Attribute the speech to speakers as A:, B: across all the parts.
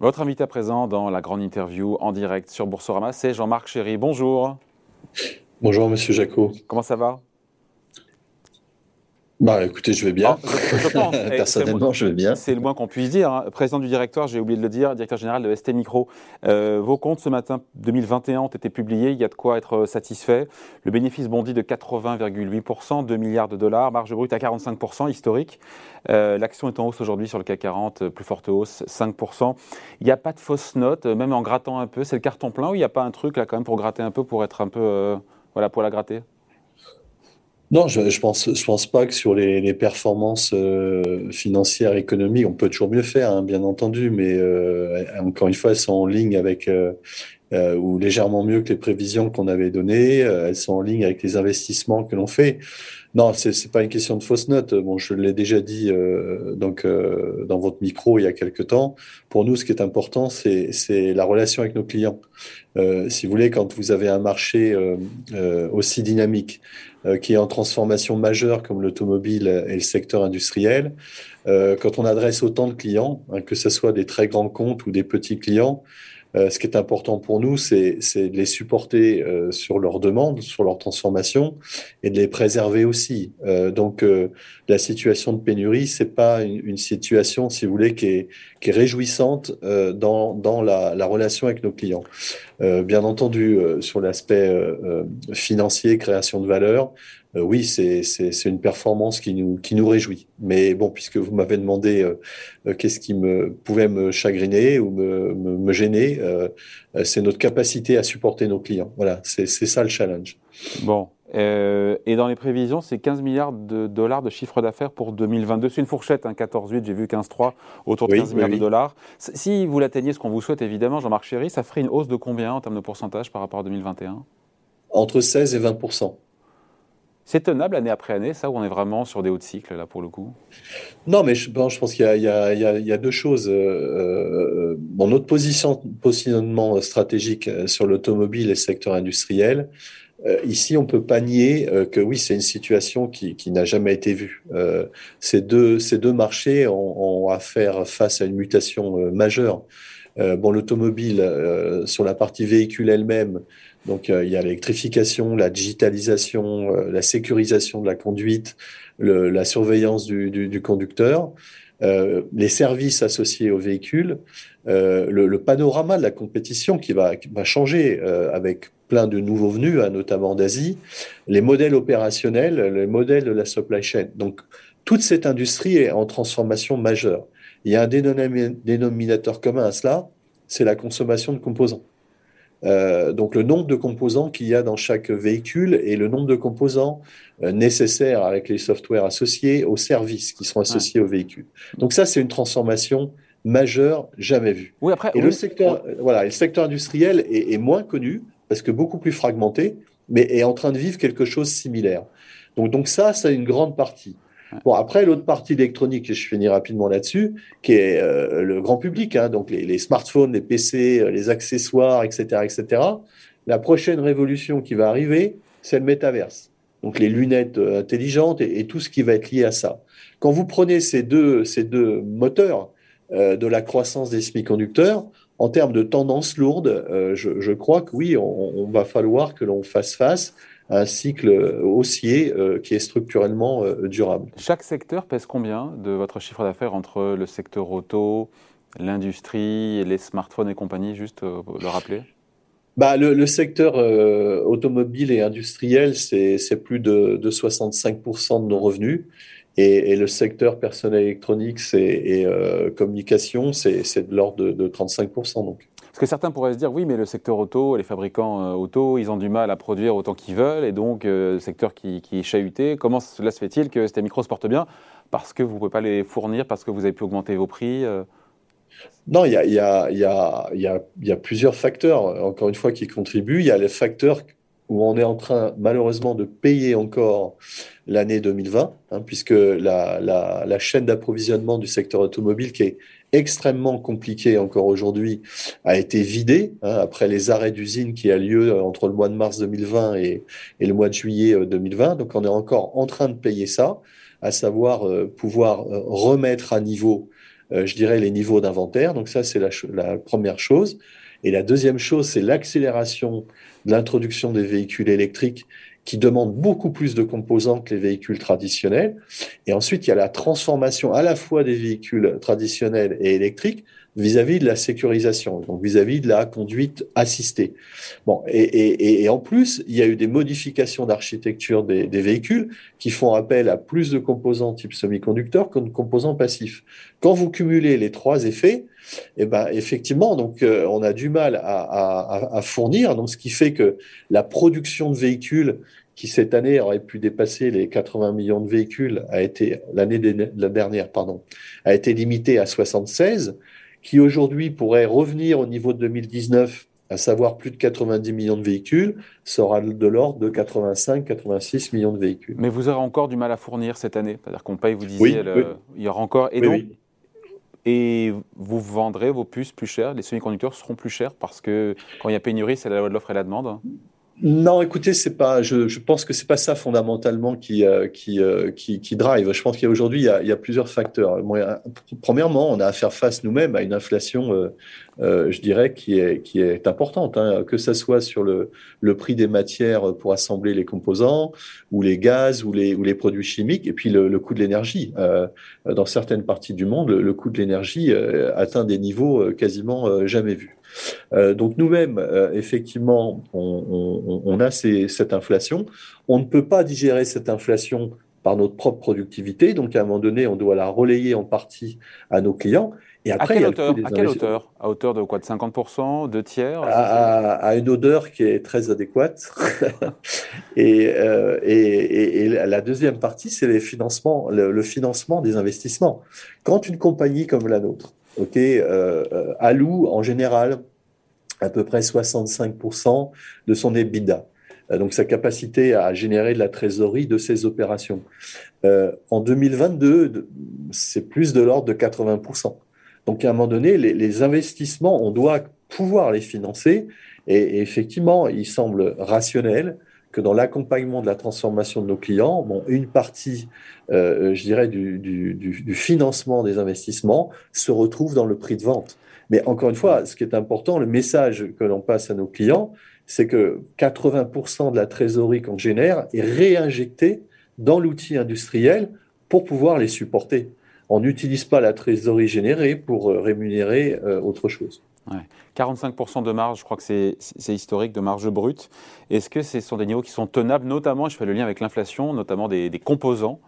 A: Votre invité à présent dans la grande interview en direct sur Boursorama, c'est Jean-Marc Chéry. Bonjour.
B: Bonjour Monsieur Jacot.
A: Comment ça va?
B: Bah écoutez, je vais bien. Ah, je, pense. Personnellement, je vais bien.
A: C'est le moins qu'on puisse dire. Hein. Président du directoire, j'ai oublié de le dire, directeur général de ST Micro. Euh, vos comptes ce matin 2021 ont été publiés. Il y a de quoi être euh, satisfait. Le bénéfice bondit de 80,8%, 2 milliards de dollars. Marge brute à 45%, historique. Euh, L'action est en hausse aujourd'hui sur le CAC 40, plus forte hausse, 5%. Il n'y a pas de fausse note, même en grattant un peu. C'est le carton plein ou il n'y a pas un truc là quand même pour gratter un peu, pour être un peu, euh, voilà, pour la gratter?
B: Non, je ne pense, je pense pas que sur les, les performances euh, financières, économiques, on peut toujours mieux faire, hein, bien entendu, mais euh, encore une fois, elles sont en ligne avec, euh, euh ou légèrement mieux que les prévisions qu'on avait données, elles sont en ligne avec les investissements que l'on fait. Non, c'est n'est pas une question de fausse note. Bon, je l'ai déjà dit donc dans votre micro il y a quelque temps. Pour nous, ce qui est important, c'est la relation avec nos clients. si vous voulez, quand vous avez un marché aussi dynamique, euh, qui est en transformation majeure comme l'automobile et le secteur industriel, euh, quand on adresse autant de clients, hein, que ce soit des très grands comptes ou des petits clients, euh, ce qui est important pour nous, c'est de les supporter euh, sur leurs demandes, sur leur transformation, et de les préserver aussi. Euh, donc, la situation de pénurie, c'est pas une, une, situation, si vous voulez, qui est, qui est réjouissante dans, dans la, la, relation avec nos clients. bien entendu, sur l'aspect financier, création de valeur, euh, oui, c'est une performance qui nous, qui nous réjouit. Mais bon, puisque vous m'avez demandé euh, euh, qu'est-ce qui me, pouvait me chagriner ou me, me, gêner, c'est notre capacité à supporter nos clients. Voilà, c'est ça le challenge.
A: Bon. et dans les prévisions, c'est 15 milliards de dollars de chiffre d'affaires pour 2022. C'est une fourchette, hein, 14,8, j'ai vu 15,3, autour de 15 milliards de dollars. Si vous l'atteignez, ce qu'on vous souhaite évidemment, Jean-Marc Chéry, ça ferait une hausse de combien en termes de pourcentage par rapport à 2021
B: Entre 16 et 20
A: c'est tenable année après année, ça, où on est vraiment sur des hauts de là, pour le coup?
B: Non, mais je, pense qu'il y, y, a deux choses. Euh, euh notre position, positionnement stratégique euh, sur l'automobile et le secteur industriel, euh, ici, on peut pas nier que oui, c'est une situation qui, n'a jamais été vue. Ces, deux, ces deux marchés ont, ont, à faire face à une mutation majeure. Bon, l'automobile, sur la partie véhicule elle-même, donc euh, il y a l'électrification, la digitalisation, euh, la sécurisation de la conduite, la surveillance du, conducteur, euh, les services associés au véhicule, le, panorama de la compétition qui va, changer avec plein de nouveaux venus, hein, notamment d'Asie, les modèles opérationnels, les modèles de la supply chain. Donc toute cette industrie est en transformation majeure. Il y a un dénominateur commun à cela, c'est la consommation de composants. Euh, donc le nombre de composants qu'il y a dans chaque véhicule et le nombre de composants euh, nécessaires avec les softwares associés aux services qui sont associés au véhicule. Donc ça, c'est une transformation majeure jamais vue.
A: Oui, après,
B: et le secteur, euh, voilà, le secteur industriel est, est, moins connu parce que beaucoup plus fragmenté, mais est en train de vivre quelque chose de similaire. Donc, donc ça, c'est une grande partie. Bon, après, l'autre partie électronique, et je finis rapidement là-dessus, qui est euh, le grand public, hein, donc les, smartphones, les PC, euh, les accessoires, etc., etc. La prochaine révolution qui va arriver, c'est le métaverse. Donc les lunettes euh, intelligentes et, tout ce qui va être lié à ça. Quand vous prenez ces deux, ces deux moteurs de la croissance des semi-conducteurs, en termes de tendance lourde, je, crois que oui, on va falloir que l'on fasse face un cycle haussier euh, qui est structurellement euh, durable.
A: Chaque secteur pèse combien de votre chiffre d'affaires entre le secteur auto, l'industrie, les smartphones et compagnie, juste euh, le rappeler?
B: Bah, le, secteur automobile et industriel, c'est plus de, de 65% de nos revenus. Et, et, le secteur personnel électronique et, et communication, c'est de l'ordre de, de 35%. Donc.
A: Parce que certains pourraient se dire, oui, mais le secteur auto, les fabricants euh, auto, ils ont du mal à produire autant qu'ils veulent, et donc euh, le secteur qui, est chahuté. Comment cela se fait-il que ST Micro se porte bien Parce que vous ne pouvez pas les fournir, parce que vous avez pu augmenter vos prix euh?
B: Non, il y y a, plusieurs facteurs, encore une fois, qui contribuent. Il y a les facteurs où on est en train, malheureusement, de payer encore l'année 2020, hein, puisque la, la, la chaîne d'approvisionnement du secteur automobile, qui est extrêmement compliqué encore aujourd'hui, a été vidé hein, après les arrêts d'usine qui a lieu euh, entre le mois de mars 2020 et, et, le mois de juillet 2020. Euh, Donc on est encore en train de payer ça, à savoir euh, pouvoir remettre à niveau je dirais, les niveaux d'inventaire. Donc ça, c'est la, la, première chose. Et la deuxième chose, c'est l'accélération de l'introduction des véhicules électriques qui demandent beaucoup plus de composants que les véhicules traditionnels. Et ensuite, il y a la transformation à la fois des véhicules traditionnels et électriques vis-à-vis de la sécurisation, donc vis-à-vis de la conduite assistée. Bon, et, et, en plus, il y a eu des modifications d'architecture des, des, véhicules qui font appel à plus de composants type semi-conducteurs que de composants passifs. Quand vous cumulez les trois effets, eh ben, effectivement, donc, euh, on a du mal à, à, à, fournir, donc, ce qui fait que la production de véhicules qui cette année aurait pu dépasser les 80 millions de véhicules, a été l'année dernière, pardon, a été limitée à 76 qui aujourd'hui pourrait revenir au niveau de 2019, à savoir plus de 90 millions de véhicules, sera de l'ordre de 85-86 millions de véhicules.
A: Mais vous aurez encore du mal à fournir cette année C'est-à-dire qu'on paye, vous disiez, il y aura encore. Et, donc, et vous vendrez vos puces plus chères, les semi-conducteurs seront plus chers parce que quand il y a pénurie, c'est la loi de l'offre et la demande
B: non, écoutez, c'est pas. Je, je, pense que c'est pas ça fondamentalement qui euh, qui, euh, qui, qui drive. Je pense qu'aujourd'hui il y a, il y a plusieurs facteurs. premièrement, on a à faire face nous-mêmes à une inflation, euh, euh, je dirais, qui est qui est importante. Hein, que ça soit sur le le prix des matières pour assembler les composants, ou les gaz, ou les ou les produits chimiques, et puis le, le coût de l'énergie. dans certaines parties du monde, le, le coût de l'énergie atteint des niveaux quasiment jamais vus. Euh, donc nous-mêmes, euh, effectivement, on, a cette inflation. On ne peut pas digérer cette inflation par notre propre productivité. Donc à un moment donné, on doit la relayer en partie à nos clients.
A: Et après, à quelle, hauteur, à quelle hauteur À hauteur de quoi De 50% De tiers
B: à, une odeur qui est très adéquate. Euh, et, et, la deuxième partie, c'est les financements, le, financement des investissements. Quand une compagnie comme la nôtre ok, euh, euh, alloue en général à peu près 65% de son EBITDA. Euh, donc sa capacité à générer de la trésorerie de ses opérations. en 2022, c'est plus de l'ordre de 80%. Donc à un moment donné, les, investissements, on doit pouvoir les financer. Et, effectivement, il semble rationnel que dans l'accompagnement de la transformation de nos clients, une partie, euh, je dirais, du, financement des investissements se retrouve dans le prix de vente. Mais encore une fois, ce qui est important, le message que l'on passe à nos clients, c'est que 80% de la trésorerie qu'on génère est réinjectée dans l'outil industriel pour pouvoir les supporter. On n'utilise pas la trésorerie générée pour euh, rémunérer euh, autre chose.
A: 45% de marge, je crois que c'est historique, de marge brute. Est-ce que ce sont des niveaux qui sont tenables, notamment, je fais le lien avec l'inflation, notamment des, composants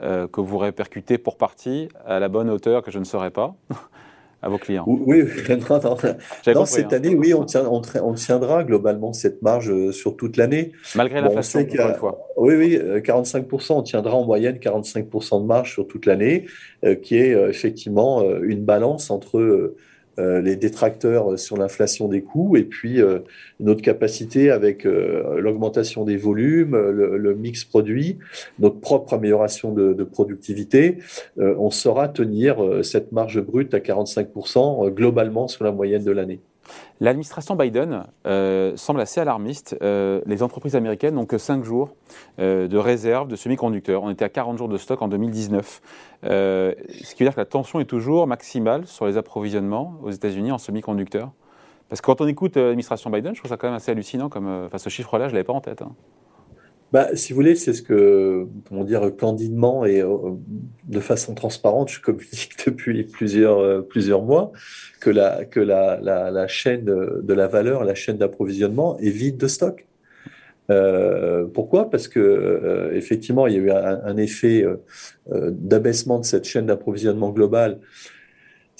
A: euh, que vous répercutez pour partie à la bonne hauteur que je ne saurais pas à vos clients
B: Oui, dans cette hein. année, oui, on, on, tiendra globalement cette marge euh, sur toute l'année.
A: Malgré l'inflation, encore une fois.
B: Oui, oui, 45%, euh, on tiendra en moyenne 45% de marge sur toute l'année, qui est effectivement une balance entre les détracteurs sur l'inflation des coûts et puis euh, notre capacité avec euh, l'augmentation des volumes, le, mix produit, notre propre amélioration de, de productivité, on saura tenir cette marge brute à 45% globalement sur la moyenne de l'année.
A: L'administration Biden euh, semble assez alarmiste. Euh, les entreprises américaines n'ont que 5 jours euh, de réserve de semi-conducteurs. On était à 40 jours de stock en 2019. ce qui veut dire que la tension est toujours maximale sur les approvisionnements aux États-Unis en semi-conducteurs. Parce que quand on écoute l'administration Biden, je trouve ça quand même assez hallucinant. Comme, enfin, ce chiffre-là, je ne l'avais pas en tête. Hein
B: bah, si vous voulez, c'est ce que, comment dire, candidement et euh, de façon transparente, je communique depuis plusieurs, euh, plusieurs mois, que, la, que la, la, la chaîne de la valeur, la chaîne d'approvisionnement est vide de stock. Euh, pourquoi? Parce que euh, effectivement, il y a eu un, un effet d'abaissement de cette chaîne d'approvisionnement globale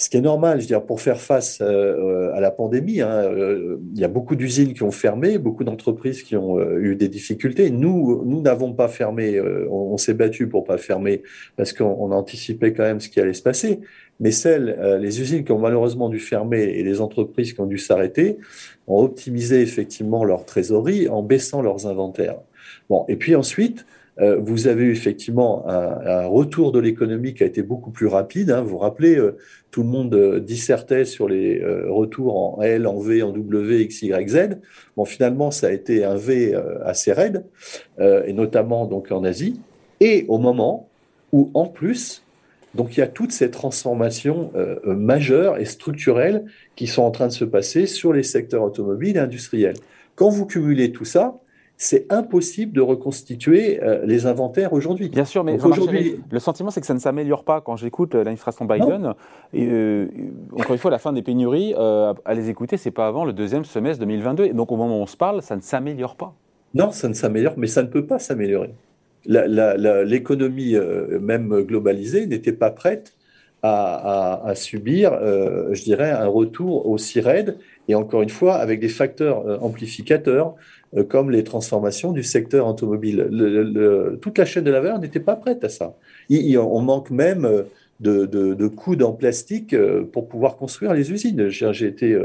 B: ce qui est normal, je veux dire, pour faire face euh, à la pandémie. Hein, euh, il y a beaucoup d'usines qui ont fermé, beaucoup d'entreprises qui ont euh, eu des difficultés. Nous, nous n'avons pas fermé. on, s'est battu pour pas fermer parce qu'on anticipait quand même ce qui allait se passer. Mais celles, les usines qui ont malheureusement dû fermer et les entreprises qui ont dû s'arrêter ont optimisé effectivement leur trésorerie en baissant leurs inventaires. Bon, et puis ensuite, euh, vous avez effectivement un, retour de l'économie qui a été beaucoup plus rapide. Hein. Vous vous rappelez, euh, tout le monde euh, dissertait sur les retours en L, en V, en W, X, Y, Z. Bon, finalement, ça a été un V assez raide, et notamment donc en Asie. Et au moment où, en plus, Donc il y a toutes ces transformations majeures et structurelles qui sont en train de se passer sur les secteurs automobiles et industriels. Quand vous cumulez tout ça, c'est impossible de reconstituer euh, les inventaires aujourd'hui.
A: Bien sûr, mais aujourd'hui, le sentiment, c'est que ça ne s'améliore pas. Quand j'écoute euh, l'administration Biden, et, euh, encore une fois, la fin des pénuries, à les écouter, c'est pas avant le deuxième semestre 2022. Et donc, au moment où on se parle, ça ne s'améliore pas.
B: Non, ça ne s'améliore, mais ça ne peut pas s'améliorer. L'économie, même globalisée, n'était pas prête à, à subir, je dirais, un retour aussi raide, et encore une fois, avec des facteurs amplificateurs comme les transformations du secteur automobile. toute la chaîne de la valeur n'était pas prête à ça. on manque même euh, de, de, coudes en plastique euh, pour pouvoir construire les usines. J'ai été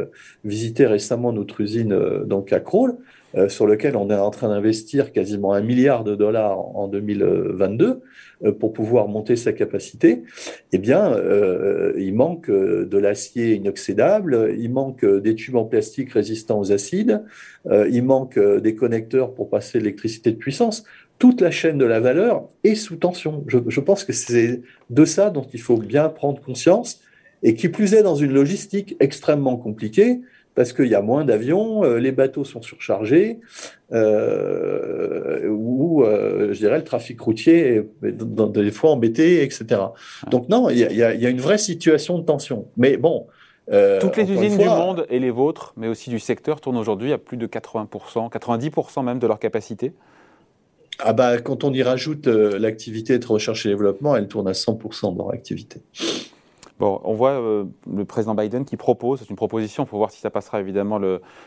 B: visiter récemment notre usine donc à Kroll, sur lequel on est en train d'investir quasiment un milliard de dollars en 2022 pour pouvoir monter sa capacité. Eh bien, il manque de l'acier inoxydable, il manque des tubes en plastique résistants aux acides, il manque des connecteurs pour passer l'électricité de puissance toute la chaîne de la valeur est sous tension. Je, pense que c'est de ça dont il faut bien prendre conscience et qui plus est dans une logistique extrêmement compliquée parce qu'il y a moins d'avions, euh, les bateaux sont surchargés, euh, ou euh, je dirais le trafic routier est des fois embêté, etc. Donc non, il y, a une vraie situation de tension. Mais bon.
A: Toutes les usines du monde et les vôtres, mais aussi du secteur, tournent aujourd'hui à plus de 80%, 90% même de leur capacité
B: ah bah, quand on y rajoute l'activité de recherche et développement, elle tourne à 100% dans
A: on voit euh, le président Biden qui propose, c'est une proposition, il faut voir si ça passera évidemment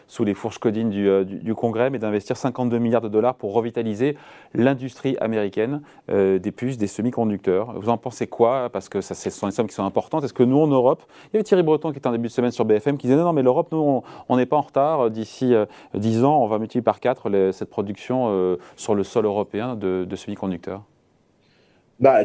A: sous les fourches codines euh, du, Congrès, mais d'investir 52 milliards de dollars pour revitaliser l'industrie américaine euh, des puces, des semi-conducteurs. Vous en pensez quoi? Parce que ce sont des sommes qui sont importantes. Est-ce que nous, en Europe, il y avait Thierry Breton qui était en début de semaine sur BFM qui disait non, non mais l'Europe, nous, on n'est pas en retard. D'ici 10 ans, on va multiplier par 4 cette production sur le sol européen de semi-conducteurs.
B: Bah,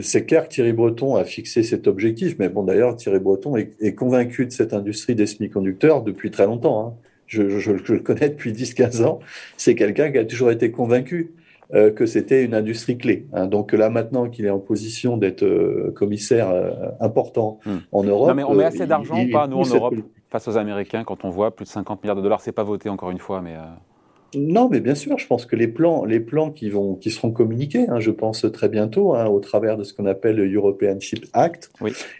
B: c'est clair que Thierry Breton a fixé cet objectif, mais bon, d'ailleurs, Thierry Breton est, convaincu de cette industrie des semi-conducteurs depuis très longtemps. Hein. Je, le connais depuis 10-15 ans. C'est quelqu'un qui a toujours été convaincu euh, que c'était une industrie clé. Hein. Donc là, maintenant qu'il est en position d'être euh, commissaire euh, important hmm. en Europe. Non,
A: mais on met assez d'argent ou pas, nous, en Europe, face aux Américains, quand on voit plus de 50 milliards de dollars C'est pas voté, encore une fois, mais.
B: Non, mais bien sûr, je pense que les plans, les plans qui, vont, qui seront communiqués, hein, je pense très bientôt, hein, au travers de ce qu'on appelle le European Chip Act,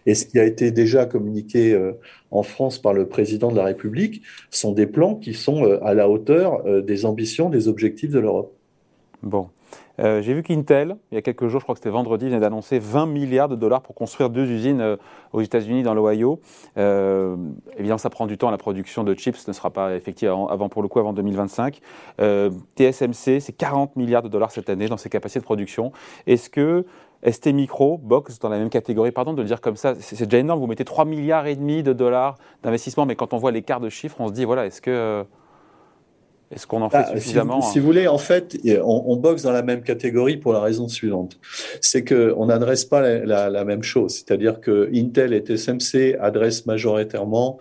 B: et ce qui a été déjà communiqué euh, en France par le président de la République, sont des plans qui sont euh, à la hauteur euh, des ambitions, des objectifs de l'Europe.
A: Bon. Euh, j'ai vu qu'Intel, il y a quelques jours, je crois que c'était vendredi, venait d'annoncer 20 milliards de dollars pour construire deux usines euh, aux États-Unis, dans l'Ohio. Euh, évidemment, ça prend du temps. La production de chips ne sera pas effective avant, pour le coup avant 2025. TSMC, c'est 40 milliards de dollars cette année dans ses capacités de production. Est-ce que ST Micro, Box, dans la même catégorie, pardon de le dire comme ça, c'est déjà énorme. Vous mettez 3 milliards et demi de dollars d'investissement, mais quand on voit l'écart de chiffres, on se dit voilà, est-ce que est-ce qu'on en fait bah, suffisamment
B: si, vous voulez, en fait, on, boxe dans la même catégorie pour la raison suivante. C'est qu'on n'adresse pas la, même chose. C'est-à-dire que Intel et TSMC adressent majoritairement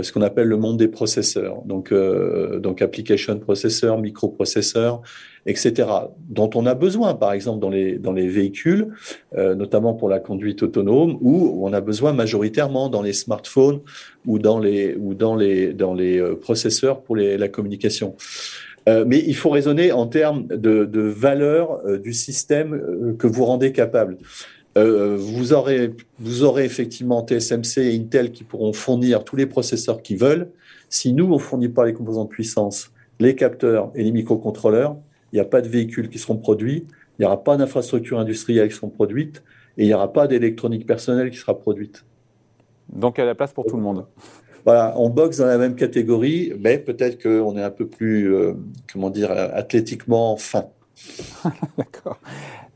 B: ce qu'on appelle le monde des processeurs. Donc, euh, donc application processeurs, microprocesseurs, etc., dont on a besoin, par exemple, dans les, dans les véhicules, euh, notamment pour la conduite autonome, ou on a besoin majoritairement dans les smartphones ou dans les, ou dans les, dans les euh, processeurs pour les, la communication. Euh, mais il faut raisonner en termes de, de valeur euh, du système euh, que vous rendez capable. Euh, vous, aurez, vous aurez effectivement TSMC et Intel qui pourront fournir tous les processeurs qu'ils veulent. Si nous, on ne fournit pas les composants de puissance, les capteurs et les microcontrôleurs, il n'y a pas de véhicules qui seront produits, il n'y aura pas d'infrastructures industrielles qui seront produites, et il n'y aura pas d'électronique personnelle qui sera produite.
A: Donc, il y a la place pour tout le monde.
B: Voilà, on boxe dans la même catégorie, mais peut-être qu'on est un peu plus, euh, comment dire, athlétiquement fin.
A: D'accord.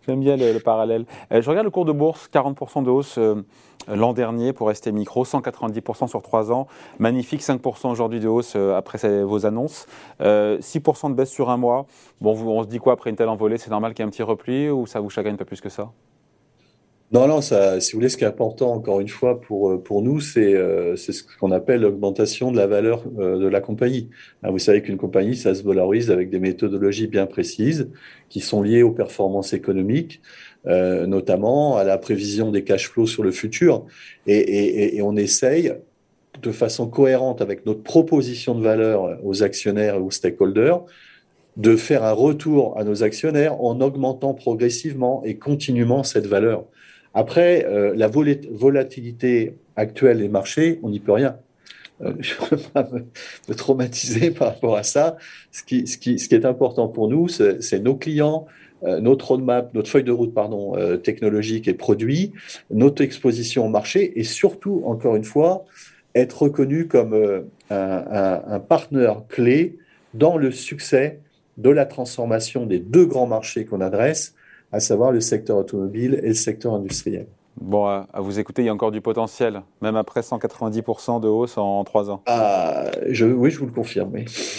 A: J'aime bien le, parallèle. Euh, je regarde le cours de bourse, 40% de hausse euh, l'an dernier pour rester micro, 190% sur 3 ans. Magnifique, 5% aujourd'hui de hausse euh, après vos annonces. 6% de baisse sur un mois. Bon, on se dit quoi après une telle envolée? C'est normal qu'il y ait un petit repli ou ça vous chagrine pas plus que ça?
B: Non, non, si vous voulez, ce qui est important, encore une fois, pour, euh, pour nous, c'est euh, ce qu'on appelle l'augmentation de la valeur euh, de la compagnie. Hein, vous savez qu'une compagnie, ça se valorise avec des méthodologies bien précises qui sont liées aux performances économiques, notamment à la prévision des cash flows sur le futur. Et, et on essaye, de façon cohérente avec notre proposition de valeur aux actionnaires et aux stakeholders, de faire un retour à nos actionnaires en augmentant progressivement et continuellement cette valeur. Après, euh, la volatilité actuelle des marchés, on n'y peut rien. Euh, je ne veux pas me, traumatiser par rapport à ça. Ce qui, ce qui, ce qui est important pour nous, c'est nos clients, euh, notre roadmap, notre feuille de route pardon, technologique et produit, notre exposition au marché et surtout, encore une fois, être reconnu comme un partenaire clé dans le succès de la transformation des deux grands marchés qu'on adresse, à savoir le secteur automobile et le secteur industriel.
A: Bon, à vous écouter, il y a encore du potentiel, même après 190% de hausse en trois ans.
B: Ah, je, oui, je vous le confirme.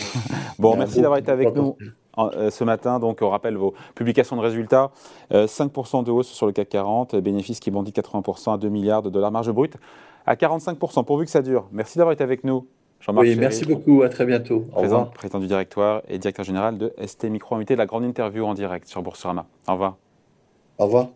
A: bon, merci d'avoir été avec nous euh, ce matin. Donc, on rappelle vos publications de résultats. 5% euh, de hausse sur le CAC 40, bénéfice qui bondit 80% à 2 milliards de dollars, marge brute à 45%, pourvu que ça dure. Merci d'avoir été avec nous.
B: Jean-Marc oui, merci beaucoup, à très bientôt.
A: Au président, président du directoire et directeur général de ST Micro, invité de la grande interview en direct sur Boursorama. Au revoir.
B: Au revoir.